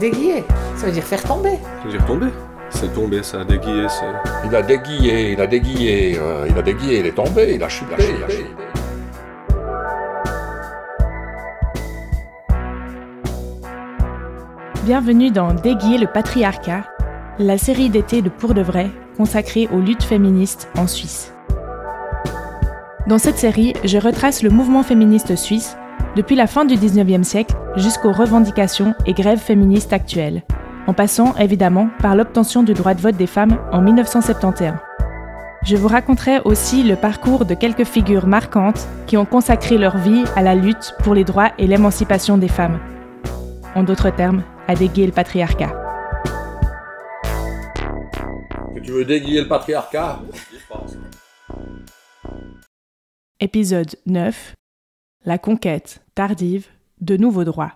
Déguiller, ça veut dire faire tomber. Ça veut dire tomber. C'est tomber, ça, déguiller, c'est. Il a déguillé, il a déguillé, euh, il a déguillé, il est tombé, il a chuté, il a chuté. Bienvenue dans Déguiller le patriarcat, la série d'été de Pour de vrai consacrée aux luttes féministes en Suisse. Dans cette série, je retrace le mouvement féministe suisse depuis la fin du 19e siècle jusqu'aux revendications et grèves féministes actuelles, en passant évidemment par l'obtention du droit de vote des femmes en 1971. Je vous raconterai aussi le parcours de quelques figures marquantes qui ont consacré leur vie à la lutte pour les droits et l'émancipation des femmes. En d'autres termes, à déguer le patriarcat. Tu veux déguiller le patriarcat? Épisode 9 La conquête tardive de nouveaux droits.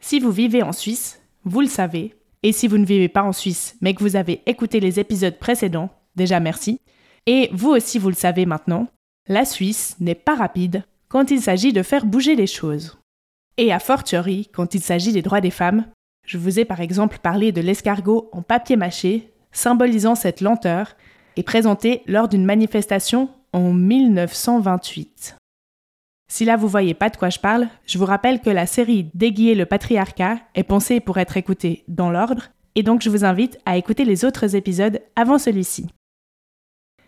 Si vous vivez en Suisse, vous le savez, et si vous ne vivez pas en Suisse mais que vous avez écouté les épisodes précédents, déjà merci, et vous aussi vous le savez maintenant, la Suisse n'est pas rapide quand il s'agit de faire bouger les choses. Et à fortiori quand il s'agit des droits des femmes, je vous ai par exemple parlé de l'escargot en papier mâché, symbolisant cette lenteur, et présenté lors d'une manifestation en 1928. Si là vous voyez pas de quoi je parle, je vous rappelle que la série Déguiller le patriarcat est pensée pour être écoutée dans l'ordre, et donc je vous invite à écouter les autres épisodes avant celui-ci.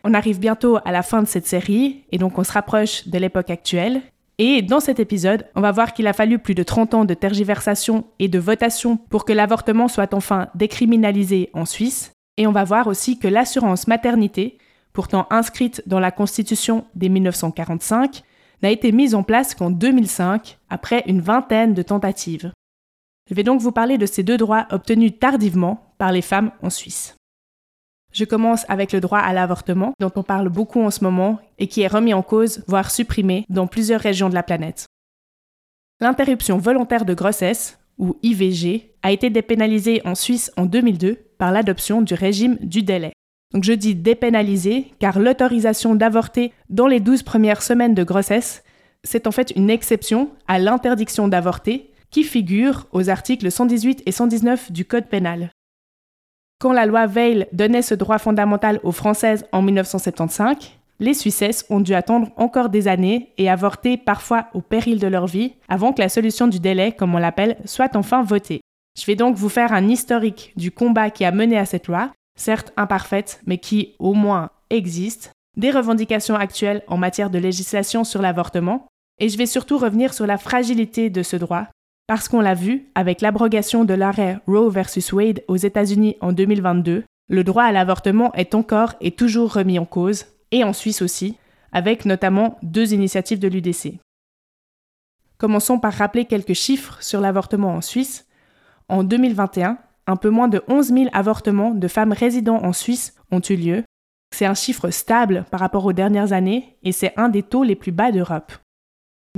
On arrive bientôt à la fin de cette série, et donc on se rapproche de l'époque actuelle. Et dans cet épisode, on va voir qu'il a fallu plus de 30 ans de tergiversation et de votation pour que l'avortement soit enfin décriminalisé en Suisse. Et on va voir aussi que l'assurance maternité, pourtant inscrite dans la Constitution dès 1945, n'a été mise en place qu'en 2005, après une vingtaine de tentatives. Je vais donc vous parler de ces deux droits obtenus tardivement par les femmes en Suisse. Je commence avec le droit à l'avortement, dont on parle beaucoup en ce moment et qui est remis en cause, voire supprimé, dans plusieurs régions de la planète. L'interruption volontaire de grossesse, ou IVG, a été dépénalisée en Suisse en 2002 par l'adoption du régime du délai. Donc je dis dépénalisé car l'autorisation d'avorter dans les 12 premières semaines de grossesse, c'est en fait une exception à l'interdiction d'avorter qui figure aux articles 118 et 119 du Code pénal. Quand la loi Veil donnait ce droit fondamental aux Françaises en 1975, les Suissesses ont dû attendre encore des années et avorter parfois au péril de leur vie avant que la solution du délai, comme on l'appelle, soit enfin votée. Je vais donc vous faire un historique du combat qui a mené à cette loi certes imparfaite, mais qui au moins existe, des revendications actuelles en matière de législation sur l'avortement, et je vais surtout revenir sur la fragilité de ce droit, parce qu'on l'a vu avec l'abrogation de l'arrêt Roe versus Wade aux États-Unis en 2022, le droit à l'avortement est encore et toujours remis en cause, et en Suisse aussi, avec notamment deux initiatives de l'UDC. Commençons par rappeler quelques chiffres sur l'avortement en Suisse. En 2021, un peu moins de 11 000 avortements de femmes résidant en Suisse ont eu lieu. C'est un chiffre stable par rapport aux dernières années et c'est un des taux les plus bas d'Europe.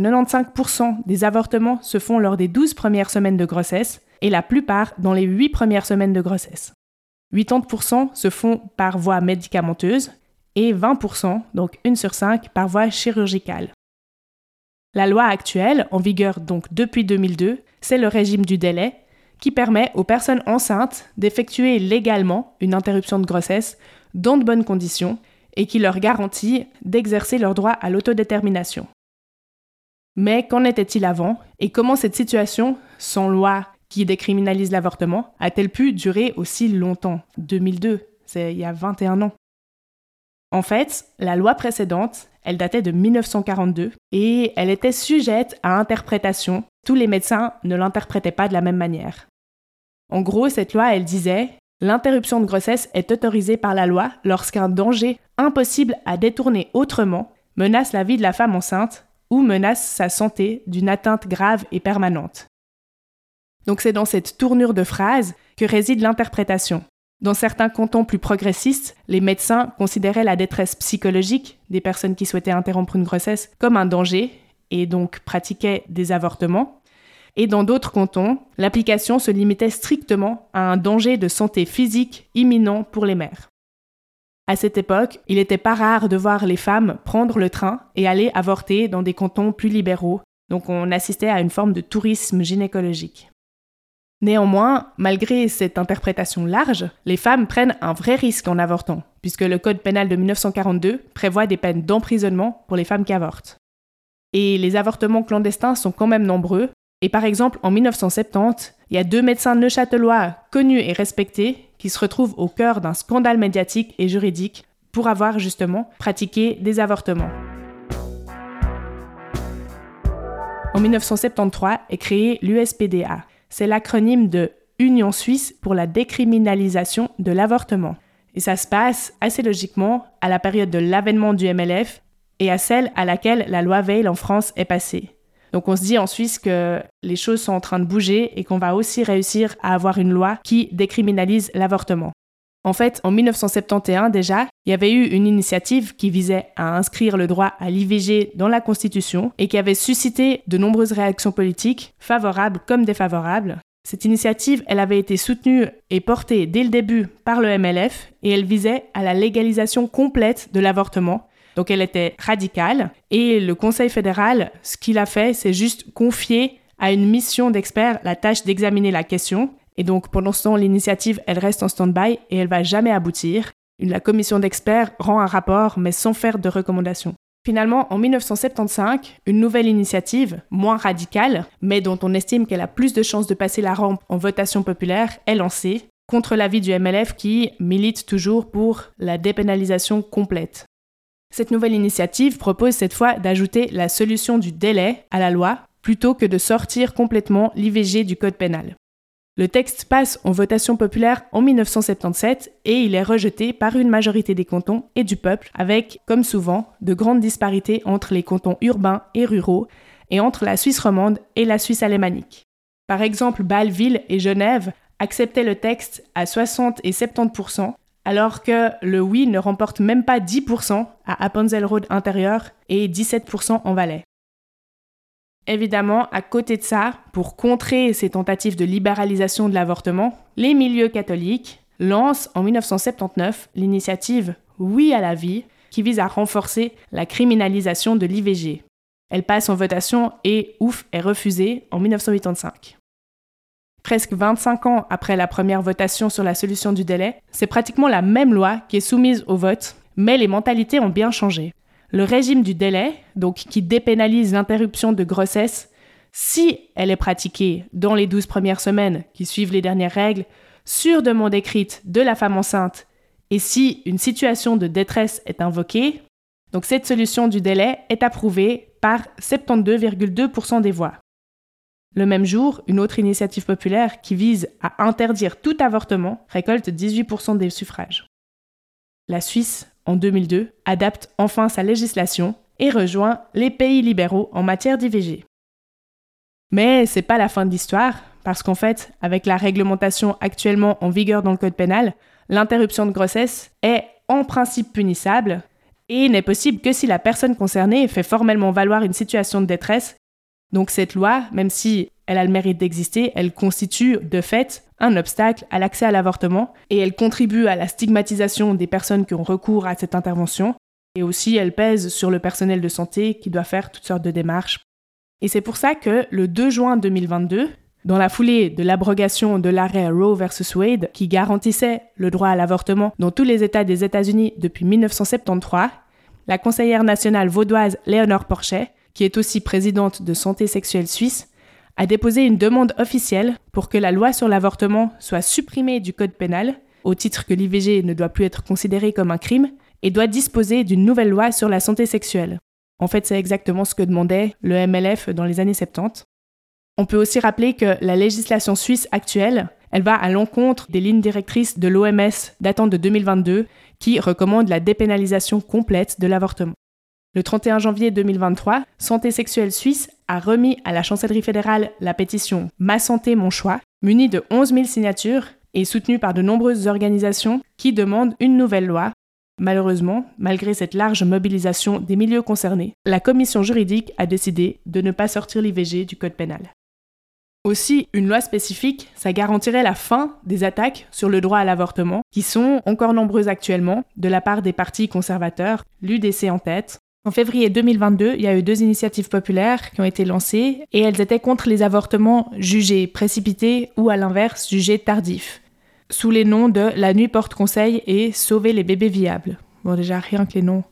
95% des avortements se font lors des 12 premières semaines de grossesse et la plupart dans les 8 premières semaines de grossesse. 80% se font par voie médicamenteuse et 20%, donc 1 sur 5, par voie chirurgicale. La loi actuelle, en vigueur donc depuis 2002, c'est le régime du délai qui permet aux personnes enceintes d'effectuer légalement une interruption de grossesse dans de bonnes conditions et qui leur garantit d'exercer leur droit à l'autodétermination. Mais qu'en était-il avant et comment cette situation, sans loi qui décriminalise l'avortement, a-t-elle pu durer aussi longtemps? 2002, c'est il y a 21 ans. En fait, la loi précédente, elle datait de 1942 et elle était sujette à interprétation. Tous les médecins ne l'interprétaient pas de la même manière. En gros, cette loi, elle disait L'interruption de grossesse est autorisée par la loi lorsqu'un danger impossible à détourner autrement menace la vie de la femme enceinte ou menace sa santé d'une atteinte grave et permanente. Donc c'est dans cette tournure de phrase que réside l'interprétation. Dans certains cantons plus progressistes, les médecins considéraient la détresse psychologique des personnes qui souhaitaient interrompre une grossesse comme un danger et donc pratiquaient des avortements. Et dans d'autres cantons, l'application se limitait strictement à un danger de santé physique imminent pour les mères. À cette époque, il n'était pas rare de voir les femmes prendre le train et aller avorter dans des cantons plus libéraux, donc on assistait à une forme de tourisme gynécologique. Néanmoins, malgré cette interprétation large, les femmes prennent un vrai risque en avortant, puisque le Code pénal de 1942 prévoit des peines d'emprisonnement pour les femmes qui avortent. Et les avortements clandestins sont quand même nombreux, et par exemple en 1970, il y a deux médecins neuchâtelois connus et respectés qui se retrouvent au cœur d'un scandale médiatique et juridique pour avoir justement pratiqué des avortements. En 1973 est créé l'USPDA. C'est l'acronyme de Union suisse pour la décriminalisation de l'avortement. Et ça se passe assez logiquement à la période de l'avènement du MLF et à celle à laquelle la loi Veil en France est passée. Donc on se dit en Suisse que les choses sont en train de bouger et qu'on va aussi réussir à avoir une loi qui décriminalise l'avortement. En fait, en 1971 déjà, il y avait eu une initiative qui visait à inscrire le droit à l'IVG dans la Constitution et qui avait suscité de nombreuses réactions politiques, favorables comme défavorables. Cette initiative, elle avait été soutenue et portée dès le début par le MLF et elle visait à la légalisation complète de l'avortement. Donc elle était radicale et le Conseil fédéral, ce qu'il a fait, c'est juste confier à une mission d'experts la tâche d'examiner la question et donc, pendant ce temps, l'initiative, elle reste en stand-by et elle va jamais aboutir. La commission d'experts rend un rapport, mais sans faire de recommandations. Finalement, en 1975, une nouvelle initiative, moins radicale, mais dont on estime qu'elle a plus de chances de passer la rampe en votation populaire, est lancée, contre l'avis du MLF qui milite toujours pour la dépénalisation complète. Cette nouvelle initiative propose cette fois d'ajouter la solution du délai à la loi plutôt que de sortir complètement l'IVG du Code pénal. Le texte passe en votation populaire en 1977 et il est rejeté par une majorité des cantons et du peuple, avec, comme souvent, de grandes disparités entre les cantons urbains et ruraux et entre la Suisse romande et la Suisse alémanique. Par exemple, Bâle-Ville et Genève acceptaient le texte à 60 et 70 alors que le oui ne remporte même pas 10% à Appenzell intérieur et 17% en Valais. Évidemment, à côté de ça, pour contrer ces tentatives de libéralisation de l'avortement, les milieux catholiques lancent en 1979 l'initiative Oui à la vie, qui vise à renforcer la criminalisation de l'IVG. Elle passe en votation et, ouf, est refusée en 1985. Presque 25 ans après la première votation sur la solution du délai, c'est pratiquement la même loi qui est soumise au vote, mais les mentalités ont bien changé. Le régime du délai, donc qui dépénalise l'interruption de grossesse si elle est pratiquée dans les 12 premières semaines qui suivent les dernières règles, sur demande écrite de la femme enceinte, et si une situation de détresse est invoquée, donc cette solution du délai est approuvée par 72,2% des voix. Le même jour, une autre initiative populaire qui vise à interdire tout avortement récolte 18% des suffrages. La Suisse en 2002, adapte enfin sa législation et rejoint les pays libéraux en matière d'IVG. Mais c'est pas la fin de l'histoire, parce qu'en fait, avec la réglementation actuellement en vigueur dans le Code pénal, l'interruption de grossesse est en principe punissable et n'est possible que si la personne concernée fait formellement valoir une situation de détresse. Donc cette loi, même si elle a le mérite d'exister, elle constitue de fait un obstacle à l'accès à l'avortement et elle contribue à la stigmatisation des personnes qui ont recours à cette intervention et aussi elle pèse sur le personnel de santé qui doit faire toutes sortes de démarches. Et c'est pour ça que le 2 juin 2022, dans la foulée de l'abrogation de l'arrêt Roe vs Wade qui garantissait le droit à l'avortement dans tous les États des États-Unis depuis 1973, la conseillère nationale vaudoise Léonore Porchet, qui est aussi présidente de Santé sexuelle suisse, a déposé une demande officielle pour que la loi sur l'avortement soit supprimée du Code pénal, au titre que l'IVG ne doit plus être considéré comme un crime, et doit disposer d'une nouvelle loi sur la santé sexuelle. En fait, c'est exactement ce que demandait le MLF dans les années 70. On peut aussi rappeler que la législation suisse actuelle, elle va à l'encontre des lignes directrices de l'OMS datant de 2022 qui recommandent la dépénalisation complète de l'avortement. Le 31 janvier 2023, Santé sexuelle suisse a remis à la chancellerie fédérale la pétition Ma santé, mon choix, munie de 11 000 signatures et soutenue par de nombreuses organisations qui demandent une nouvelle loi. Malheureusement, malgré cette large mobilisation des milieux concernés, la commission juridique a décidé de ne pas sortir l'IVG du code pénal. Aussi, une loi spécifique, ça garantirait la fin des attaques sur le droit à l'avortement, qui sont encore nombreuses actuellement, de la part des partis conservateurs, l'UDC en tête, En février 2022, il y a eu deux initiatives populaires qui ont été lancées et elles étaient contre les avortements jugés précipités ou à l'inverse jugés tardifs, sous les noms de La Nuit porte conseil et Sauver les bébés viables. Bon déjà rien que les noms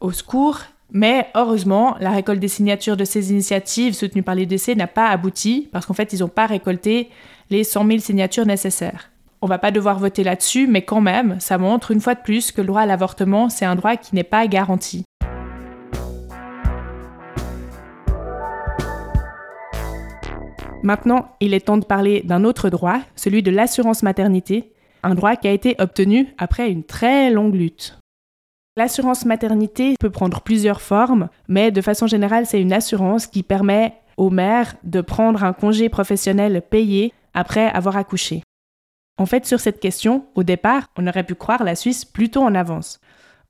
au secours, mais heureusement, la récolte des signatures de ces initiatives soutenues par les n'a pas abouti parce qu'en fait ils n'ont pas récolté les 100 000 signatures nécessaires. On va pas devoir voter là-dessus, mais quand même, ça montre une fois de plus que le droit à l'avortement, c'est un droit qui n'est pas garanti. Maintenant, il est temps de parler d'un autre droit, celui de l'assurance maternité, un droit qui a été obtenu après une très longue lutte. L'assurance maternité peut prendre plusieurs formes, mais de façon générale, c'est une assurance qui permet aux mères de prendre un congé professionnel payé après avoir accouché. En fait, sur cette question, au départ, on aurait pu croire la Suisse plutôt en avance.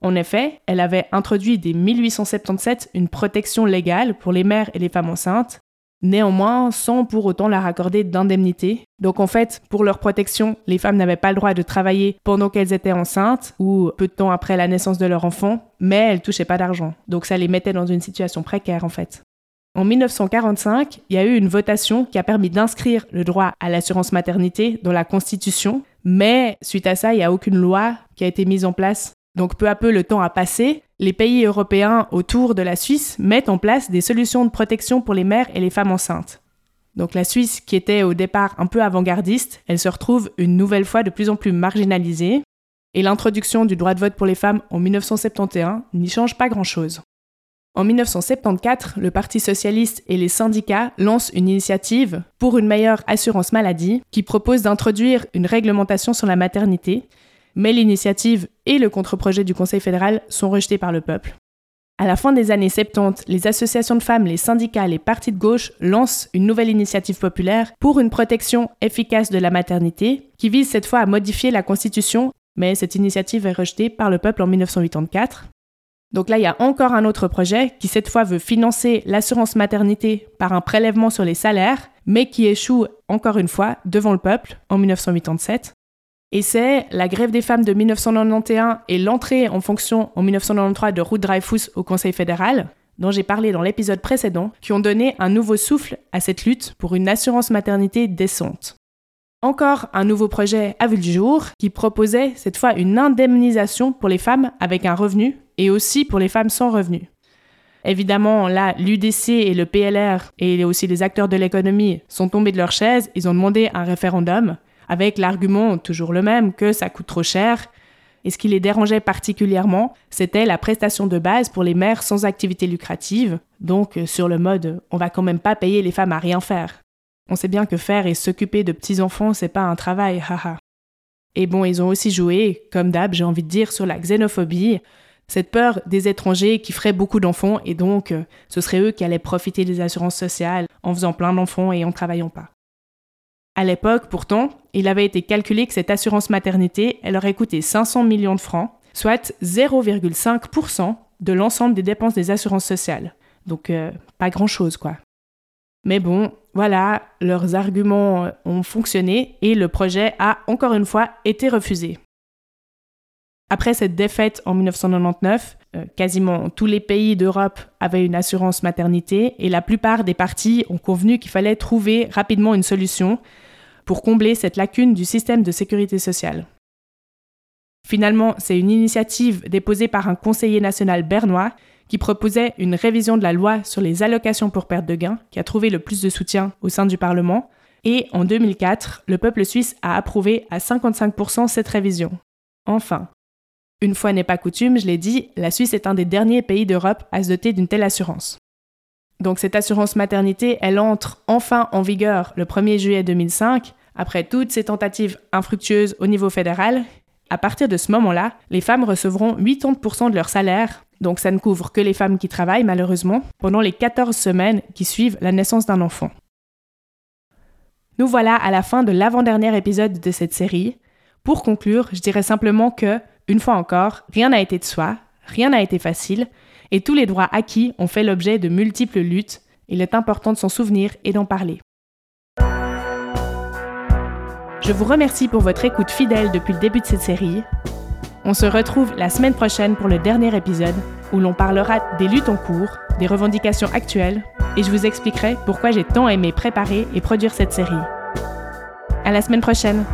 En effet, elle avait introduit dès 1877 une protection légale pour les mères et les femmes enceintes, néanmoins sans pour autant leur accorder d'indemnité. Donc en fait, pour leur protection, les femmes n'avaient pas le droit de travailler pendant qu'elles étaient enceintes ou peu de temps après la naissance de leur enfant, mais elles touchaient pas d'argent. Donc ça les mettait dans une situation précaire en fait. En 1945, il y a eu une votation qui a permis d'inscrire le droit à l'assurance maternité dans la Constitution, mais suite à ça, il n'y a aucune loi qui a été mise en place. Donc peu à peu, le temps a passé. Les pays européens autour de la Suisse mettent en place des solutions de protection pour les mères et les femmes enceintes. Donc la Suisse, qui était au départ un peu avant-gardiste, elle se retrouve une nouvelle fois de plus en plus marginalisée. Et l'introduction du droit de vote pour les femmes en 1971 n'y change pas grand-chose. En 1974, le Parti socialiste et les syndicats lancent une initiative pour une meilleure assurance maladie qui propose d'introduire une réglementation sur la maternité, mais l'initiative et le contre-projet du Conseil fédéral sont rejetés par le peuple. À la fin des années 70, les associations de femmes, les syndicats les partis de gauche lancent une nouvelle initiative populaire pour une protection efficace de la maternité qui vise cette fois à modifier la Constitution, mais cette initiative est rejetée par le peuple en 1984. Donc là, il y a encore un autre projet qui cette fois veut financer l'assurance maternité par un prélèvement sur les salaires, mais qui échoue encore une fois devant le peuple en 1987. Et c'est la grève des femmes de 1991 et l'entrée en fonction en 1993 de Ruth Dreyfus au Conseil fédéral, dont j'ai parlé dans l'épisode précédent, qui ont donné un nouveau souffle à cette lutte pour une assurance maternité décente. Encore un nouveau projet a vu le jour qui proposait cette fois une indemnisation pour les femmes avec un revenu et aussi pour les femmes sans revenu. Évidemment, là, l'UDC et le PLR et aussi les acteurs de l'économie sont tombés de leur chaise, ils ont demandé un référendum avec l'argument toujours le même que ça coûte trop cher. Et ce qui les dérangeait particulièrement, c'était la prestation de base pour les mères sans activité lucrative, donc euh, sur le mode on va quand même pas payer les femmes à rien faire. On sait bien que faire et s'occuper de petits-enfants, c'est pas un travail, haha. Et bon, ils ont aussi joué, comme d'hab, j'ai envie de dire, sur la xénophobie, cette peur des étrangers qui feraient beaucoup d'enfants et donc euh, ce serait eux qui allaient profiter des assurances sociales en faisant plein d'enfants et en travaillant pas. À l'époque, pourtant, il avait été calculé que cette assurance maternité, elle aurait coûté 500 millions de francs, soit 0,5% de l'ensemble des dépenses des assurances sociales. Donc euh, pas grand-chose quoi. Mais bon, voilà, leurs arguments ont fonctionné et le projet a encore une fois été refusé. Après cette défaite en 1999, euh, quasiment tous les pays d'Europe avaient une assurance maternité et la plupart des partis ont convenu qu'il fallait trouver rapidement une solution pour combler cette lacune du système de sécurité sociale. Finalement, c'est une initiative déposée par un conseiller national bernois qui proposait une révision de la loi sur les allocations pour perte de gain qui a trouvé le plus de soutien au sein du Parlement. Et en 2004, le peuple suisse a approuvé à 55% cette révision. Enfin, une fois n'est pas coutume, je l'ai dit, la Suisse est un des derniers pays d'Europe à se doter d'une telle assurance. Donc cette assurance maternité, elle entre enfin en vigueur le 1er juillet 2005, après toutes ces tentatives infructueuses au niveau fédéral. À partir de ce moment-là, les femmes recevront 80% de leur salaire, donc ça ne couvre que les femmes qui travaillent malheureusement, pendant les 14 semaines qui suivent la naissance d'un enfant. Nous voilà à la fin de l'avant-dernier épisode de cette série. Pour conclure, je dirais simplement que une fois encore, rien n'a été de soi, rien n'a été facile, et tous les droits acquis ont fait l'objet de multiples luttes. Il est important de s'en souvenir et d'en parler. Je vous remercie pour votre écoute fidèle depuis le début de cette série. On se retrouve la semaine prochaine pour le dernier épisode où l'on parlera des luttes en cours, des revendications actuelles et je vous expliquerai pourquoi j'ai tant aimé préparer et produire cette série. À la semaine prochaine!